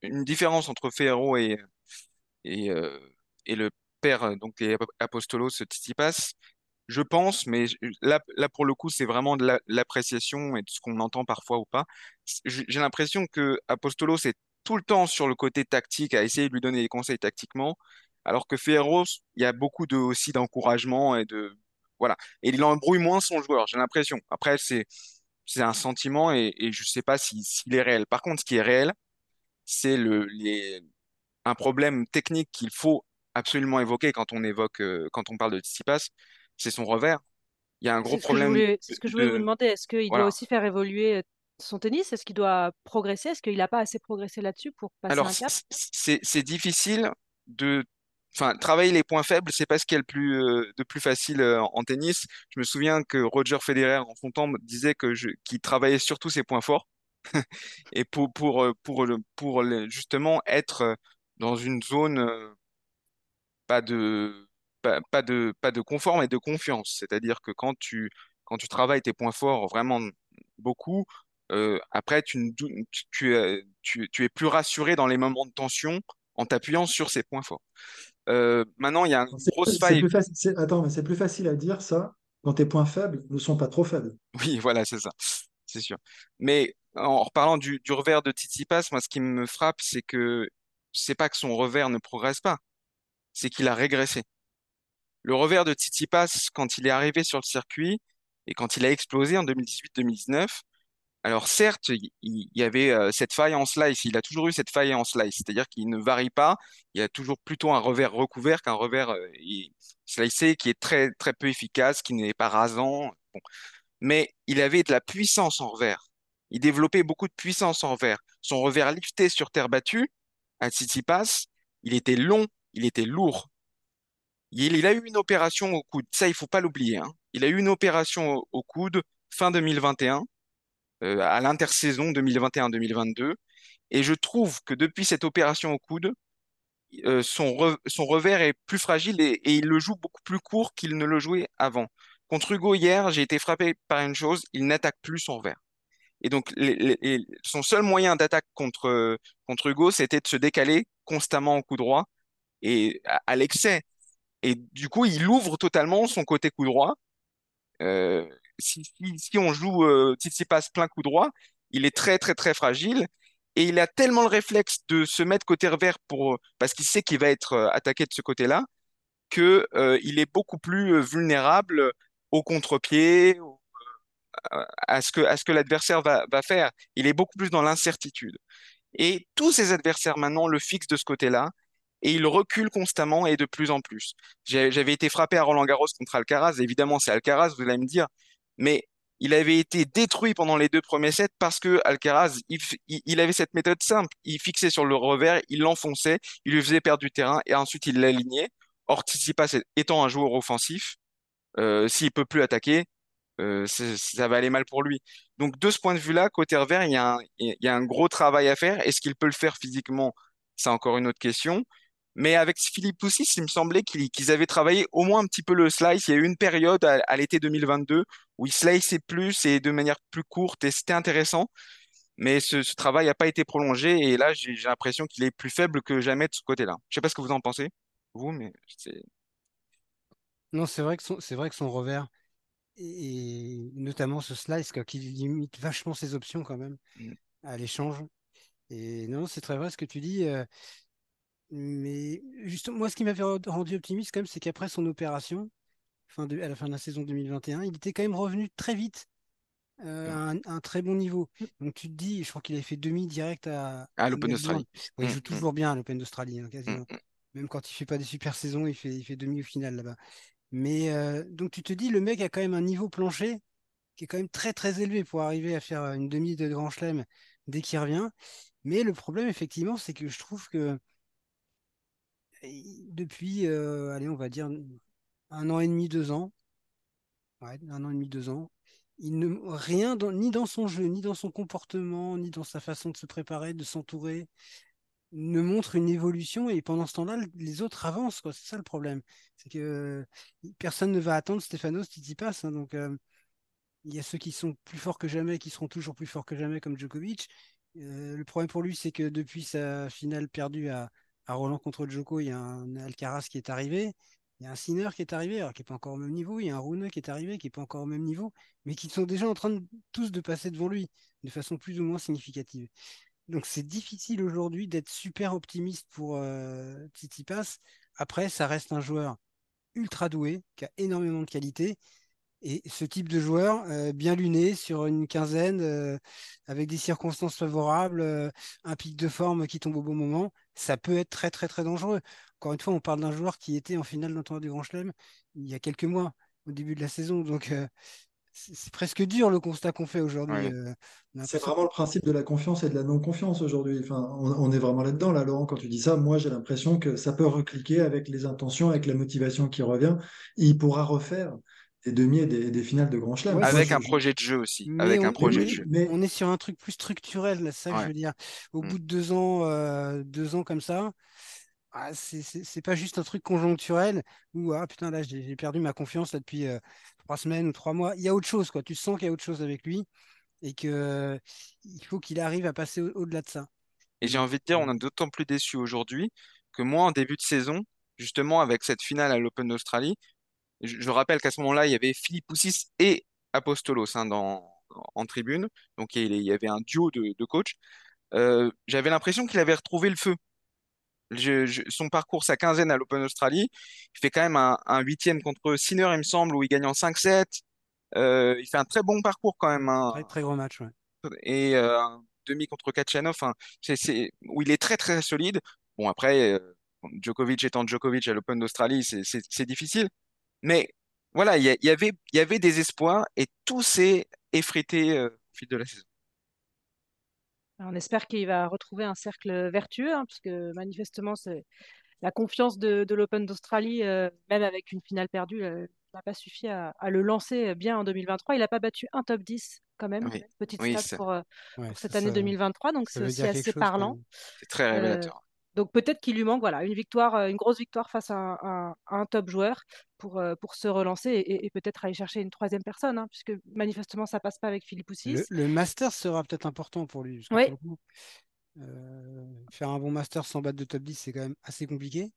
une différence entre Ferrero et, et, euh, et le père, euh, donc les Ap- Apostolos Tsitsipas. Je pense, mais là, là pour le coup, c'est vraiment de la- l'appréciation et de ce qu'on entend parfois ou pas. J'ai l'impression que Apostolos est tout le temps sur le côté tactique, à essayer de lui donner des conseils tactiquement, alors que Ferrero, il y a beaucoup de, aussi d'encouragement et de voilà. Et il embrouille moins son joueur, j'ai l'impression. Après, c'est c'est un sentiment et, et je sais pas si- s'il est réel. Par contre, ce qui est réel, c'est le les un problème technique qu'il faut absolument évoquer quand on évoque, euh, quand on parle de Tsitsipas, c'est son revers. Il y a un gros C'est ce que je problème voulais, c'est de, ce que je voulais vous de- demander. Est-ce qu'il doit aussi faire évoluer son tennis? Est-ce qu'il doit progresser? Est-ce qu'il n'a pas assez progressé là-dessus pour passer Alors, un cap? c'est difficile de, enfin, travailler les points faibles, c'est pas ce qu'il y a le plus, euh, de plus facile euh, en en tennis. Je me souviens que Roger Federer, en son temps, disait que qu'il travaillait surtout ses points forts [LAUGHS] et pour, pour, euh, pour, pour justement être dans une zone pas de, pas, pas de, pas de confort, mais de confiance. C'est-à-dire que quand tu, quand tu travailles tes points forts vraiment beaucoup, après, tu, tu, tu es, tu, es plus rassuré dans les moments de tension en t'appuyant sur ces points forts. Euh, maintenant, il y a une grosse faille. facile. Attends, mais c'est plus facile à dire ça quand tes points faibles ne sont pas trop faibles. Oui, [LAUGHS] voilà, c'est ça, c'est sûr. Mais en reparlant du, du revers de Tsitsipas, moi, ce qui me frappe, c'est que c'est pas que son revers ne progresse pas, c'est qu'il a régressé. Le revers de Tsitsipas, quand il est arrivé sur le circuit et quand il a explosé en 2018-2019, alors certes, il y avait euh, cette faille en slice, il a toujours eu cette faille en slice, c'est-à-dire qu'il ne varie pas, il a toujours plutôt un revers recouvert qu'un revers euh, slicé qui est très, très peu efficace, qui n'est pas rasant. Mais il avait de la puissance en revers. Il développait beaucoup de puissance en revers. Son revers lifté sur terre battue, à Tsitsipas, il était long, il était lourd. Il, il a eu une opération au coude, ça il faut pas l'oublier. hein. Il a eu une opération au, au coude fin 2021, euh, à l'intersaison 2021-2022, et je trouve que depuis cette opération au coude, euh, son, re- son revers est plus fragile et, il le joue beaucoup plus court qu'il ne le jouait avant. Contre Hugo hier, j'ai été frappé par une chose, il n'attaque plus son revers. Et donc son seul moyen d'attaque contre, Hugo, c'était de se décaler constamment au coup droit et à, à l'excès. Et du coup, il ouvre totalement son côté coup droit. Euh, si, on joue euh, Tsitsipas plein coup droit, il est très très très fragile et il a tellement le réflexe de se mettre côté revers pour parce qu'il sait qu'il va être euh, attaqué de ce côté-là que euh, il est beaucoup plus euh, vulnérable au contre-pied, à ce que, à ce que l'adversaire va, va faire. Il est beaucoup plus dans l'incertitude. Et tous ses adversaires maintenant le fixent de ce côté-là. Et il recule constamment et de plus en plus. J'avais été frappé à Roland-Garros contre Alcaraz. Évidemment, c'est Alcaraz, vous allez me dire. Mais il avait été détruit pendant les deux premiers sets parce que Alcaraz, il, avait cette méthode simple. Il fixait sur le revers, il l'enfonçait, il lui faisait perdre du terrain et ensuite il l'alignait. Or, étant un joueur offensif, euh, s'il peut plus attaquer, euh, ça va aller mal pour lui. Donc, de ce point de vue-là, côté revers, il y a un, gros travail à faire. Est-ce qu'il peut le faire physiquement? C'est encore une autre question. Mais avec Philippe Poussis, il me semblait qu'ils qu'ils avaient travaillé au moins un petit peu le slice. Il y a eu une période à, à l'été 2022 où il sliceait plus et de manière plus courte et c'était intéressant. Mais ce, ce travail n'a pas été prolongé et là, j'ai l'impression qu'il est plus faible que jamais de ce côté-là. Je sais pas ce que vous en pensez, vous, mais c'est... Non, c'est vrai que son, vrai que son revers, et, et notamment ce slice, quoi, qui limite vachement ses options quand même Mm. à l'échange. Et non, c'est très vrai ce que tu dis. euh, mais justement, moi, ce qui m'avait rendu optimiste quand même, c'est qu'après son opération, fin de, à la fin de la saison 2021, il était quand même revenu très vite euh, à un, très bon niveau. Donc tu te dis, je crois qu'il avait fait demi direct à, l'Open d'Australie. Ouais, il Mm, joue mm, toujours bien à l'Open d'Australie, hein, quasiment. mm. Même quand il fait pas des super saisons, il fait, il fait demi au final là-bas. Mais euh, donc tu te dis, le mec a quand même un niveau plancher qui est quand même très très élevé pour arriver à faire une demi de Grand Chelem dès qu'il revient. Mais le problème, effectivement, c'est que je trouve que depuis, euh, allez, on va dire un an et demi, deux ans, ouais, un an et demi, deux ans, il ne rien ni dans son jeu, ni dans son comportement, ni dans sa façon de se préparer, de s'entourer, ne montre une évolution. Et pendant ce temps-là, les autres avancent. C'est ça le problème. C'est que personne ne va attendre Stefanos Tsitsipas. hein, donc euh, il y a ceux qui sont plus forts que jamais, qui seront toujours plus forts que jamais, comme Djokovic. Euh, le problème pour lui, c'est que depuis sa finale perdue à, à Roland contre Djoko, il y a un Alcaraz qui est arrivé. Il y a un Sinner qui est arrivé, alors qui n'est pas encore au même niveau. Il y a un Rune qui est arrivé, qui n'est pas encore au même niveau, mais qui sont déjà en train tous de passer devant lui de façon plus ou moins significative. Donc c'est difficile aujourd'hui d'être super optimiste pour euh, Tsitsipas. Après, ça reste un joueur ultra doué, qui a énormément de qualité. Et ce type de joueur, euh, bien luné sur une quinzaine, euh, avec des circonstances favorables, euh, un pic de forme qui tombe au bon moment, ça peut être très très très dangereux. Encore une fois, on parle d'un joueur qui était en finale d'un tournoi du Grand Chelem il y a quelques mois, au début de la saison. Donc euh, c'est presque dur le constat qu'on fait aujourd'hui. Ouais. euh, C'est vraiment le principe de la confiance et de la non-confiance aujourd'hui. Enfin, on, on est vraiment là-dedans, là, Laurent, quand tu dis ça. Moi, j'ai l'impression que ça peut recliquer avec les intentions, avec la motivation qui revient. Il pourra refaire des demi et des, des finales de Grand Chelem. Ouais, Avec je- un je- projet de jeu aussi. Mais Avec on, un projet mais- de jeu. mais- on est sur un truc plus structurel, là, c'est ça que je veux dire. Au Mm. bout de deux ans, euh, deux ans comme ça, ah, c'est pas juste un truc conjoncturel où ah putain là j'ai perdu ma confiance là depuis euh, trois semaines ou trois mois. Il y a autre chose quoi. Tu sens qu'il y a autre chose avec lui et que euh, il faut qu'il arrive à passer au- au-delà de ça. Et j'ai envie de dire, on est d'autant plus déçus aujourd'hui que moi, en début de saison, justement, avec cette finale à l'Open d'Australie, je, je rappelle qu'à ce moment-là, il y avait Philippe Poussis et Apostolos hein, dans, en tribune. Donc, il y avait un duo de, de coachs. Euh, j'avais l'impression qu'il avait retrouvé le feu. Je- je- son parcours, sa quinzaine à l'Open d'Australie, il fait quand même un, un huitième contre Sinner, il me semble, où il gagne en 5-7. Euh, il fait un très bon parcours quand même. hein Très très gros match. Ouais. et euh, un demi contre Kachanov, c'est, où il est très très solide. Bon, après, Djokovic étant Djokovic à l'Open d'Australie, c'est difficile. Mais voilà, il y, avait, il y avait des espoirs et tout s'est effrité euh, au fil de la saison. Alors, on espère qu'il va retrouver un cercle vertueux, hein, parce que manifestement, c'est la confiance de, de l'Open d'Australie, euh, même avec une finale perdue, euh, n'a pas suffi à, à le lancer bien en 2023. Il n'a pas battu un top 10 quand même. Oui, Petite oui, stat pour, Ouais, pour cette année ça- 2023, donc c'est aussi assez chose parlant. c'est très Euh, révélateur. Donc peut-être qu'il lui manque voilà, une victoire, euh, une grosse victoire face à un, à top joueur pour, euh, pour se relancer et, et peut-être aller chercher une troisième personne, hein, puisque manifestement ça passe pas avec Philippe Poussis. Le, le master sera peut-être important pour lui. parce que Oui. pour le coup, euh, faire un bon master sans battre de top 10, c'est quand même assez compliqué.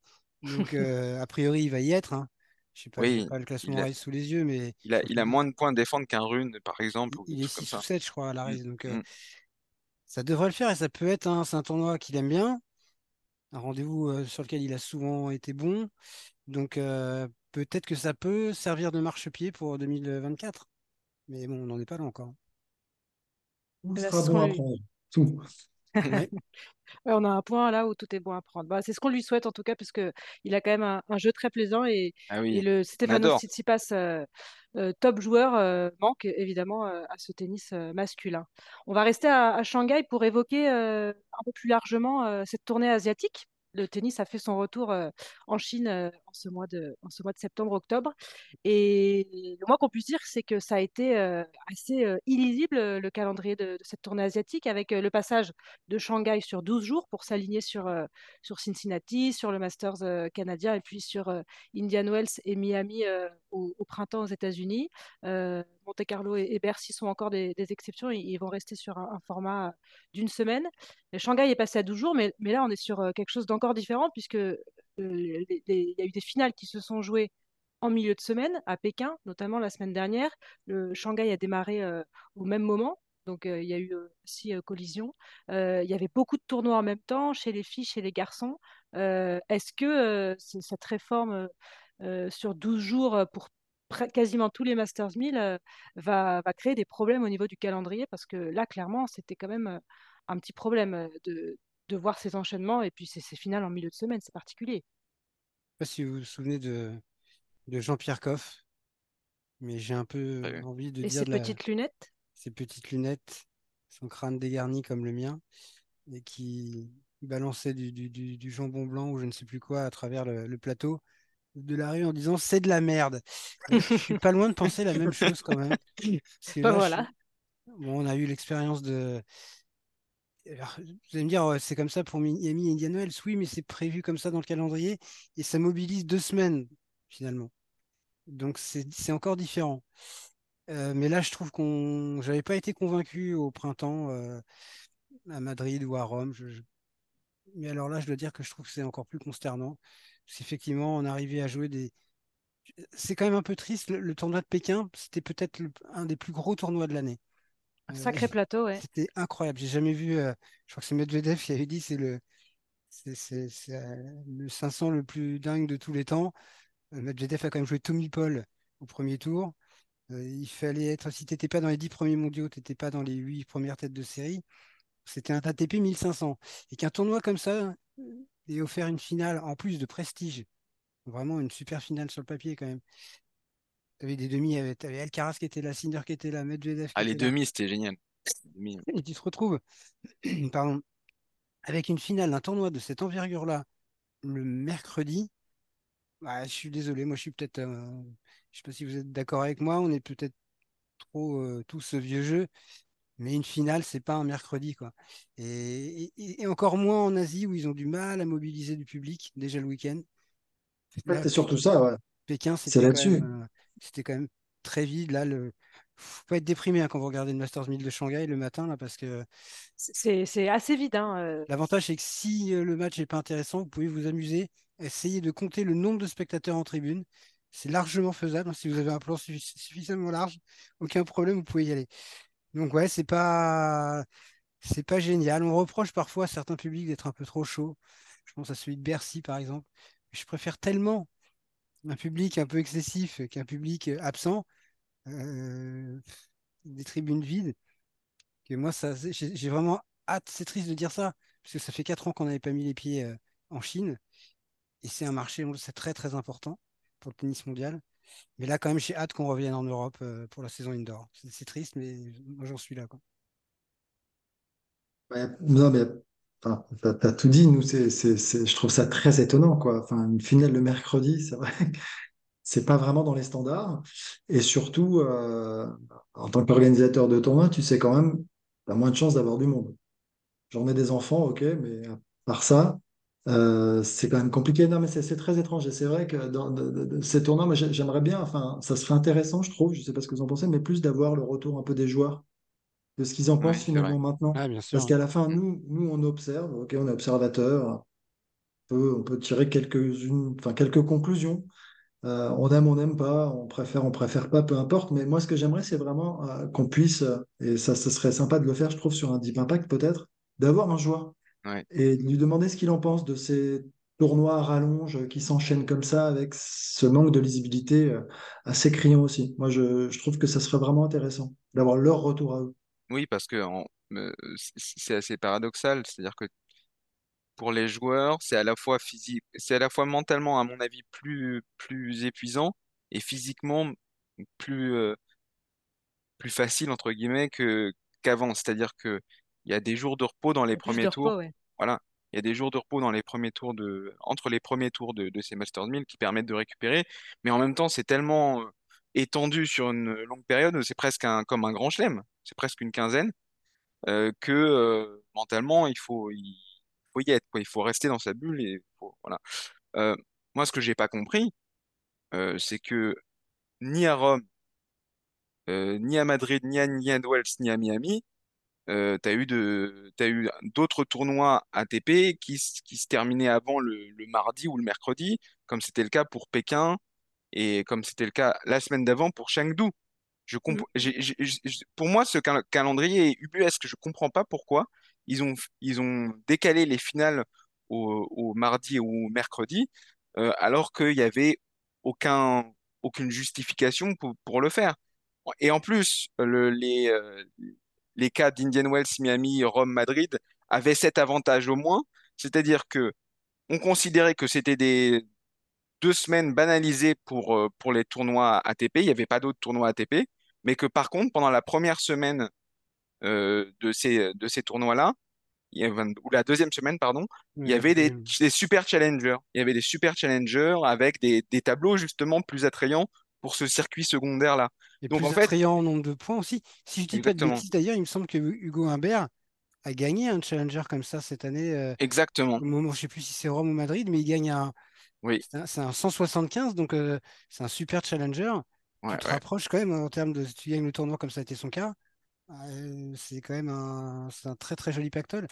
Donc, [LAUGHS] euh, a priori, il va y être. Hein. Je sais pas, Oui, pas le classement il a, Race sous les yeux, mais il a, il moins de points de défendre qu'un Rune, par exemple, il, ou il des est trucs comme 6 ou ça. 7, je crois, à la Mm, race. Donc, euh, mm. ça devrait le faire et ça peut être c'est un tournoi qu'il aime bien. Un rendez-vous sur lequel il a souvent été bon. Donc peut-être que ça peut servir de marchepied pour 2024. Mais bon, on n'en est pas là encore. Tout sera bon à prendre. Tout. [LAUGHS] on a un point là où tout est bon à prendre. Bah, c'est ce qu'on lui souhaite en tout cas, parce qu'il a quand même un, jeu très plaisant et, ah oui, le Stefanos Tsitsipas, euh, euh, top joueur, euh, manque évidemment à ce tennis masculin. On va rester à Shanghai pour évoquer un peu plus largement cette tournée asiatique le tennis a fait son retour euh, en Chine euh, ce mois de, ce mois de septembre-octobre. Et le moins qu'on puisse dire, c'est que ça a été euh, assez illisible, le calendrier de, cette tournée asiatique, avec le passage de Shanghai sur 12 jours pour s'aligner sur, sur Cincinnati, sur le Masters canadien, et puis sur Indian Wells et Miami au, printemps aux États-Unis. Monte Carlo et, Bercy sont encore des, exceptions. Ils, vont rester sur un, format d'une semaine. Shanghai est passé à 12 jours, mais, là, on est sur quelque chose d'encore différent puisque euh, il y a eu des finales qui se sont jouées en milieu de semaine à Pékin, notamment la semaine dernière. Le Shanghai a démarré euh, au même moment, donc euh, il y a eu aussi collision. il y avait beaucoup de tournois en même temps chez les filles, chez les garçons. Est-ce que cette réforme sur 12 jours pour quasiment tous les Masters 1000 va, va, créer des problèmes au niveau du calendrier? Parce que là, clairement, c'était quand même un petit problème de, de voir ces enchaînements et puis ces, finales en milieu de semaine, c'est particulier. Je sais pas si vous vous souvenez de, de Jean-Pierre Coff, mais j'ai un peu envie de et dire. Ses petites lunettes? Ses petites lunettes, son crâne dégarni comme le mien, et qui balançait du, du, du, jambon blanc ou je ne sais plus quoi à travers le, plateau de la rue en disant c'est de la merde. [LAUGHS] je suis pas loin de penser la même chose quand même. [LAUGHS] Bah voilà. Bon, on a eu l'expérience de, vous allez me dire, c'est comme ça pour Miami et Indian Wells. Oui, mais c'est prévu comme ça dans le calendrier et ça mobilise deux semaines finalement. Donc c'est encore différent. Euh, mais là, je trouve qu'on, j'avais pas été convaincu au printemps euh, à Madrid ou à Rome. Mais alors là, je dois dire que je trouve que c'est encore plus consternant. Parce qu'effectivement, on arrivait à jouer des. C'est quand même un peu triste. Le, tournoi de Pékin, c'était peut-être un des plus gros tournois de l'année. Un sacré plateau, ouais. C'était incroyable. J'ai jamais vu. Euh, je crois que c'est Medvedev qui avait dit c'est le c'est euh, le 500 le plus dingue de tous les temps. Euh, Medvedev a quand même joué Tommy Paul au premier tour. il fallait être, si tu n'étais pas dans les 10 premiers mondiaux, tu n'étais pas dans les 8 premières têtes de série. C'était un ATP 1500. Et qu'un tournoi comme ça ait offert une finale en plus de prestige, vraiment une super finale sur le papier quand même, tu avais des demi, tu avais Alcaraz qui était là, Sinner qui était là, Medvedev. Qui ah, les demi, c'était génial. Et tu te retrouves [CLEARS THROAT] pardon, avec une finale d'un tournoi de cette envergure-là le mercredi. Bah, je suis désolé, moi je suis peut-être. Euh, je sais pas si vous êtes d'accord avec moi, on est peut-être trop euh, tous vieux jeu, mais une finale, c'est pas un mercredi. quoi. Et, et, encore moins en Asie où ils ont du mal à mobiliser du public déjà le week-end. C'est surtout ça, ouais. Pékin, c'était là-dessus. Euh, c'était quand même très vide. Là, le faut pas être déprimé hein, quand vous regardez le Masters 1000 de Shanghai le matin, là, parce que c'est assez vide. Hein, euh. L'avantage, c'est que si euh, le match n'est pas intéressant, vous pouvez vous amuser, essayer de compter le nombre de spectateurs en tribune. C'est largement faisable. Hein, si vous avez un plan suffisamment large, aucun problème, vous pouvez y aller. Donc ouais, c'est pas c'est pas génial. On reproche parfois à certains publics d'être un peu trop chaud. Je pense à celui de Bercy, par exemple. Je préfère tellement un public un peu excessif qu'un public absent, euh, des tribunes vides, que moi, ça, j'ai vraiment hâte. C'est triste de dire ça, parce que ça fait quatre ans qu'on n'avait pas mis les pieds euh, en Chine, et c'est un marché, c'est très très important pour le tennis mondial. Mais là, quand même, j'ai hâte qu'on revienne en Europe euh, pour la saison indoor. C'est triste, mais moi, j'en suis là. Tu as, tout dit, nous, je trouve ça très étonnant. Quoi. Une finale le mercredi, c'est vrai c'est pas vraiment dans les standards. Et surtout, euh, en tant qu'organisateur de tournoi, tu sais quand même, tu as moins de chances d'avoir du monde. J'en ai des enfants, ok, mais à part ça, euh, c'est quand même compliqué. Non, mais c'est très étrange. Et c'est vrai que dans ces tournois, j'aimerais bien, enfin, ça serait intéressant, je trouve, je sais pas ce que vous en pensez, mais plus d'avoir le retour un peu des joueurs de ce qu'ils en pensent finalement maintenant. Ah, Parce qu'à la fin, nous, nous, on observe, ok, on est observateur, on peut, on peut tirer quelques, enfin, quelques conclusions. Euh, on aime, on n'aime pas, on préfère, on préfère pas, peu importe. Mais moi, ce que j'aimerais, c'est vraiment euh, qu'on puisse, et ça, ce serait sympa de le faire, je trouve, sur un Deep Impact peut-être, d'avoir un joueur Ouais. et lui demander ce qu'il en pense de ces tournois à rallonge qui s'enchaînent comme ça avec ce manque de lisibilité euh, assez criant aussi. Moi, je, je trouve que ça serait vraiment intéressant d'avoir leur retour à eux. Oui, parce que en- euh, c- c'est assez paradoxal, c'est-à-dire que pour les joueurs, c'est à la fois physique, c'est à la fois mentalement, à mon avis, plus, plus épuisant et physiquement plus, euh, plus facile, entre guillemets, que, qu'avant. C'est-à-dire que il y a des jours de repos dans les plus premiers de tours. repos, ouais. Voilà. Il y a des jours de repos dans les premiers tours de, entre les premiers tours de, de ces Masters 1000 qui permettent de récupérer. Mais en même temps, c'est tellement euh, étendu sur une longue période, c'est presque un, comme un grand chelem. C'est presque une quinzaine, euh, que euh, mentalement, il faut, il faut y être. Il faut rester dans sa bulle et voilà. Euh, moi, ce que j'ai pas compris, c'est que ni à Rome, ni à Madrid, ni à Indian Wells, ni à Miami, euh, de, t'as eu d'autres tournois ATP qui, qui se terminaient avant le, le mardi ou le mercredi, comme c'était le cas pour Pékin et comme c'était le cas la semaine d'avant pour Chengdu. Je comp- j'ai- j'ai- j'ai- pour moi, ce cal- calendrier est ubuesque. Je comprends pas pourquoi ils ont, ils ont décalé les finales au, au mardi ou au mercredi, euh, alors qu'il y avait aucun, aucune justification pour, pour le faire. Et en plus, le- les, euh, les cas d'Indian Wells, Miami, Rome, Madrid avaient cet avantage au moins, c'est-à-dire que on considérait que c'était des deux semaines banalisées pour, euh, pour les tournois ATP, il n'y avait pas d'autres tournois ATP, mais que par contre, pendant la première semaine euh, de ces, de ces tournois-là, y avait- ou la deuxième semaine, pardon, il y la avait des, deuxième. des super challengers. Il y avait des super challengers avec des, des tableaux justement plus attrayants pour ce circuit secondaire-là. Et Donc plus en fait, attrayant en nombre de points aussi. Si je dis pas de bêtises, d'ailleurs, il me semble que Hugo Humbert a gagné un challenger comme ça cette année. euh, exactement, au moment, je sais plus si c'est Rome ou Madrid, mais il gagne un, oui, c'est un, c'est un 175, donc euh, c'est un super challenger. ouais, Tu te ouais. rapproches quand même en termes de si tu gagnes le tournoi comme ça a été son cas. euh, c'est quand même un, très très joli pactole.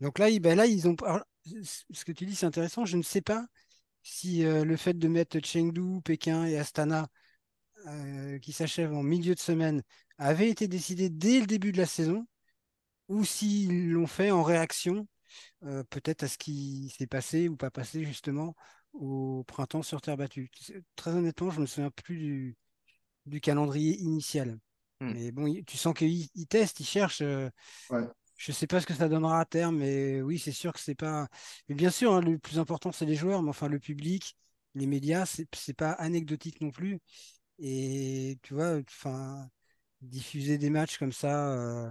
Donc là, ils, ben là, ils ont. alors, ce que tu dis, c'est intéressant. Je ne sais pas si euh, le fait de mettre Chengdu, Pékin et Astana qui s'achève en milieu de semaine avait été décidé dès le début de la saison ou s'ils l'ont fait en réaction euh, peut-être à ce qui s'est passé ou pas passé justement au printemps sur terre battue. Très honnêtement, je me souviens plus du, du calendrier initial. Hmm. Mais bon, tu sens qu'ils ils testent, ils cherchent. euh, Ouais. je sais pas ce que ça donnera à terme, mais oui, c'est sûr que c'est pas. Mais bien sûr, hein, le plus important, c'est les joueurs, mais enfin, le public, les médias, c'est pas anecdotique non plus. Et tu vois, enfin, diffuser des matchs comme ça. euh,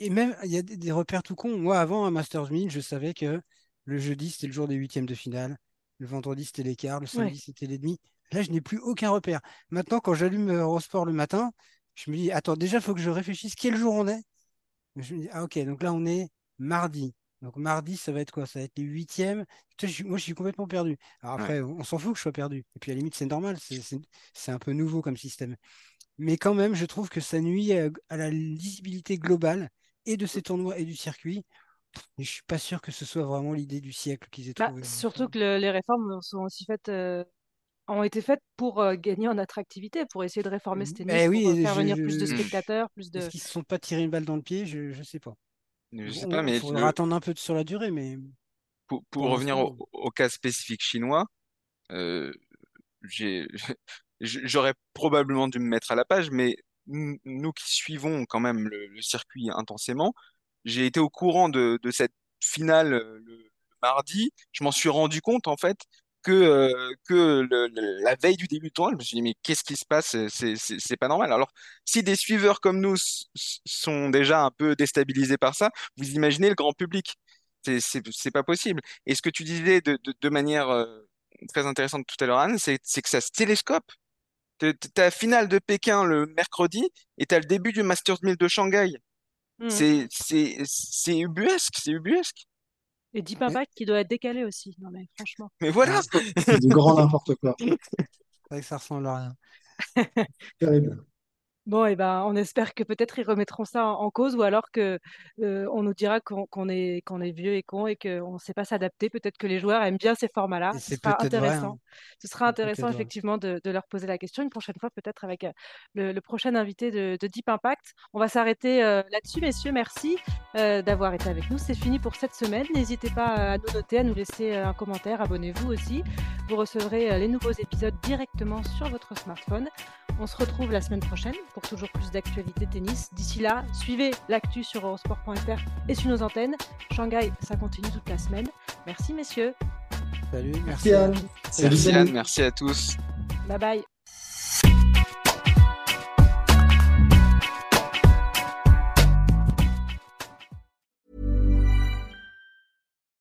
Et même, il y a des, des repères tout cons. Moi, avant, à Masters 1000, je savais que le jeudi, c'était le jour des huitièmes de finale. Le vendredi, c'était les quarts. Le samedi, Ouais. c'était les demi. Là, je n'ai plus aucun repère. Maintenant, quand j'allume euh, Eurosport le matin, je me dis, attends, déjà, il faut que je réfléchisse quel jour on est? Je me dis, ah, ok, donc là, on est mardi. Donc, mardi, ça va être quoi? Ça va être les huitièmes. Putain, je suis- moi, je suis complètement perdu. Alors, après, on, on s'en fout que je sois perdu. Et puis, à la limite, c'est normal. C'est un peu nouveau comme système. Mais quand même, je trouve que ça nuit à, à la lisibilité globale et de ces tournois et du circuit. Et je suis pas sûr que ce soit vraiment l'idée du siècle qu'ils aient Bah, trouvé. surtout que le- les réformes sont aussi faites, euh, ont été faites pour euh, gagner en attractivité, pour essayer de réformer ce tennis, Eh oui, pour euh, faire je- venir plus de spectateurs, plus Est-ce de. qu'ils se sont pas tiré une balle dans le pied? Je, je sais pas. Je sais Il mais faudra le, attendre un peu sur la durée, mais pour, pour pour revenir au, au cas spécifique chinois, euh, [LAUGHS] j'aurais probablement dû me mettre à la page, mais nous qui suivons quand même le, le circuit intensément, j'ai été au courant de, de cette finale euh, le, mardi. Je m'en suis rendu compte en fait que, euh, que le- le- la veille du début du tournoi, je me suis dit mais qu'est-ce qui se passe? C'est c'est- pas normal. Alors si des suiveurs comme nous sont déjà un peu déstabilisés par ça, vous imaginez le grand public. C'est pas possible. Et ce que tu disais de, de, de manière euh, très intéressante tout à l'heure, Anne, c'est que ça se télescope. T'as t'as la finale de Pékin le mercredi et t'as le début du Masters 1000 de Shanghai. Mhm. C'est c'est c'est ubuesque, c'est ubuesque. Et Deep Mais- Impact qui doit être décalé aussi. Non, mais franchement. Mais voilà. C'est du grand n'importe quoi. [LAUGHS] c'est vrai que ça ressemble à rien. [LAUGHS] Terrible. Bon, et ben, on espère que peut-être ils remettront ça en, en cause ou alors que euh, on nous dira qu'on qu'on est, qu'on est vieux et con et qu'on ne sait pas s'adapter. Peut-être que les joueurs aiment bien ces formats-là. Et Ce sera vrai. intéressant. hein. Ce sera intéressant effectivement de, de leur poser la question une prochaine fois, peut-être avec euh, le, le prochain invité de, de Deep Impact. On va s'arrêter euh, là-dessus, messieurs. Merci d'avoir été avec nous. C'est fini pour cette semaine. N'hésitez pas à nous noter, à nous laisser un commentaire. Abonnez-vous aussi. Vous recevrez les nouveaux épisodes directement sur votre smartphone. On se retrouve la semaine prochaine pour toujours plus d'actualités tennis. D'ici là, suivez l'actu sur eurosport.fr et sur nos antennes. Shanghai, ça continue toute la semaine. Merci messieurs. Salut, merci. Merci Anne. Salut, Merci salut. Anne, merci à tous. Bye bye.